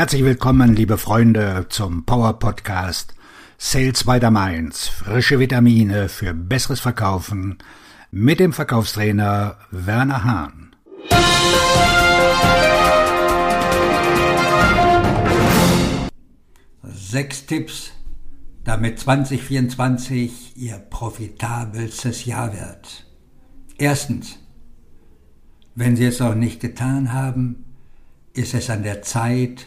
Herzlich willkommen, liebe Freunde, zum Power Podcast Sales by the Mainz. Frische Vitamine für besseres Verkaufen mit dem Verkaufstrainer Werner Hahn. Sechs Tipps, damit 2024 Ihr profitabelstes Jahr wird. Erstens, wenn Sie es noch nicht getan haben, ist es an der Zeit,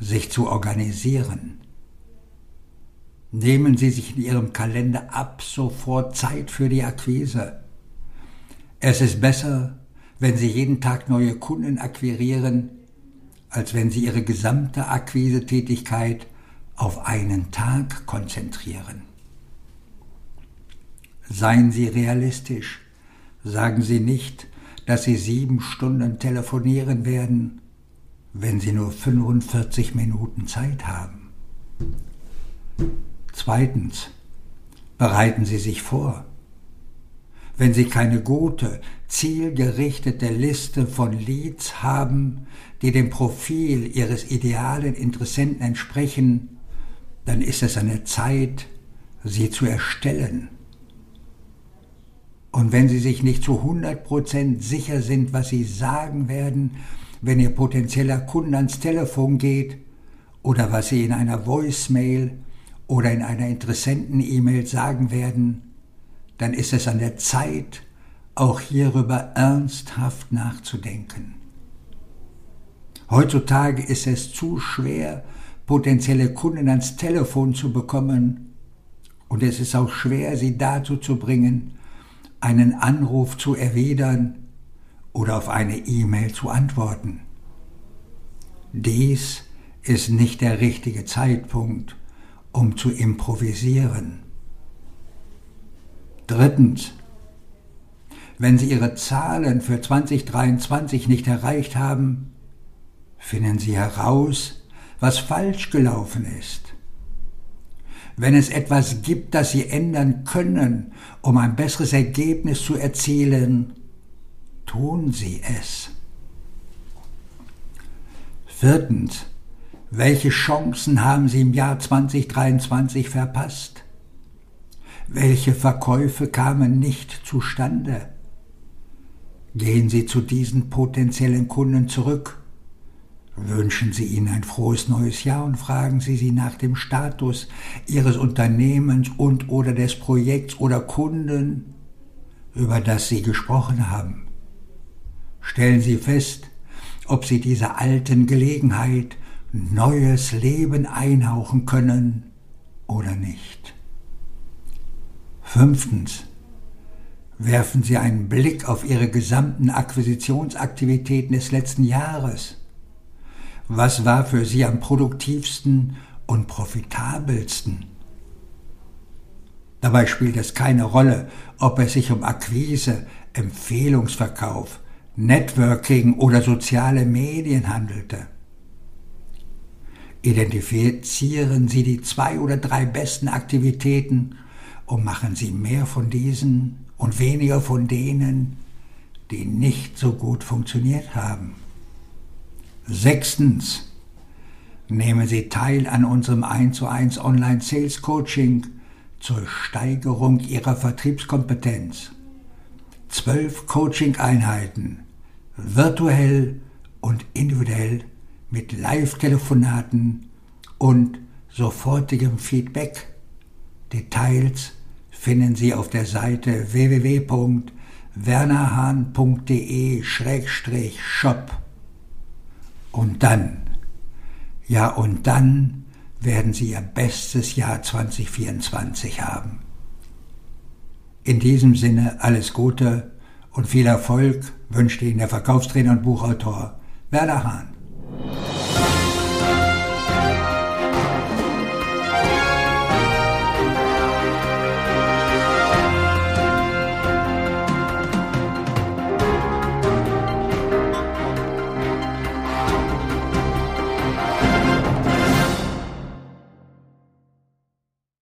sich zu organisieren. Nehmen Sie sich in Ihrem Kalender ab sofort Zeit für die Akquise. Es ist besser, wenn Sie jeden Tag neue Kunden akquirieren, als wenn Sie Ihre gesamte Akquisetätigkeit auf einen Tag konzentrieren. Seien Sie realistisch. Sagen Sie nicht, dass Sie sieben Stunden telefonieren werden, wenn Sie nur 45 Minuten Zeit haben. Zweitens, bereiten Sie sich vor. Wenn Sie keine gute, zielgerichtete Liste von Leads haben, die dem Profil Ihres idealen Interessenten entsprechen, dann ist es an der Zeit, sie zu erstellen. Und wenn Sie sich nicht zu 100% sicher sind, was Sie sagen werden, wenn Ihr potenzieller Kunde ans Telefon geht oder was Sie in einer Voicemail oder in einer Interessenten-E-Mail sagen werden, dann ist es an der Zeit, auch hierüber ernsthaft nachzudenken. Heutzutage ist es zu schwer, potenzielle Kunden ans Telefon zu bekommen und es ist auch schwer, sie dazu zu bringen, einen Anruf zu erwidern oder auf eine E-Mail zu antworten. Dies ist nicht der richtige Zeitpunkt, um zu improvisieren. Drittens. Wenn Sie Ihre Zahlen für 2023 nicht erreicht haben, finden Sie heraus, was falsch gelaufen ist. Wenn es etwas gibt, das Sie ändern können, um ein besseres Ergebnis zu erzielen, tun Sie es. Viertens. Welche Chancen haben Sie im Jahr 2023 verpasst? Welche Verkäufe kamen nicht zustande? Gehen Sie zu diesen potenziellen Kunden zurück. Wünschen Sie ihnen ein frohes neues Jahr und fragen Sie sie nach dem Status Ihres Unternehmens und oder des Projekts oder Kunden, über das Sie gesprochen haben. Stellen Sie fest, ob Sie dieser alten Gelegenheit neues Leben einhauchen können oder nicht. Fünftens. Werfen Sie einen Blick auf Ihre gesamten Akquisitionsaktivitäten des letzten Jahres. Was war für Sie am produktivsten und profitabelsten? Dabei spielt es keine Rolle, ob es sich um Akquise, Empfehlungsverkauf, Networking oder soziale Medien handelte. Identifizieren Sie die zwei oder drei besten Aktivitäten und machen Sie mehr von diesen und weniger von denen, die nicht so gut funktioniert haben. Sechstens. Nehmen Sie teil an unserem 1 zu 1 Online Sales Coaching zur Steigerung Ihrer Vertriebskompetenz zwölf Coaching-Einheiten, virtuell und individuell mit Live-Telefonaten und sofortigem Feedback. Details finden Sie auf der Seite www.wernerhahn.de-shop. Und dann, ja und dann werden Sie Ihr bestes Jahr 2024 haben. In diesem Sinne alles Gute und viel Erfolg wünscht Ihnen der Verkaufstrainer und Buchautor Werner Hahn.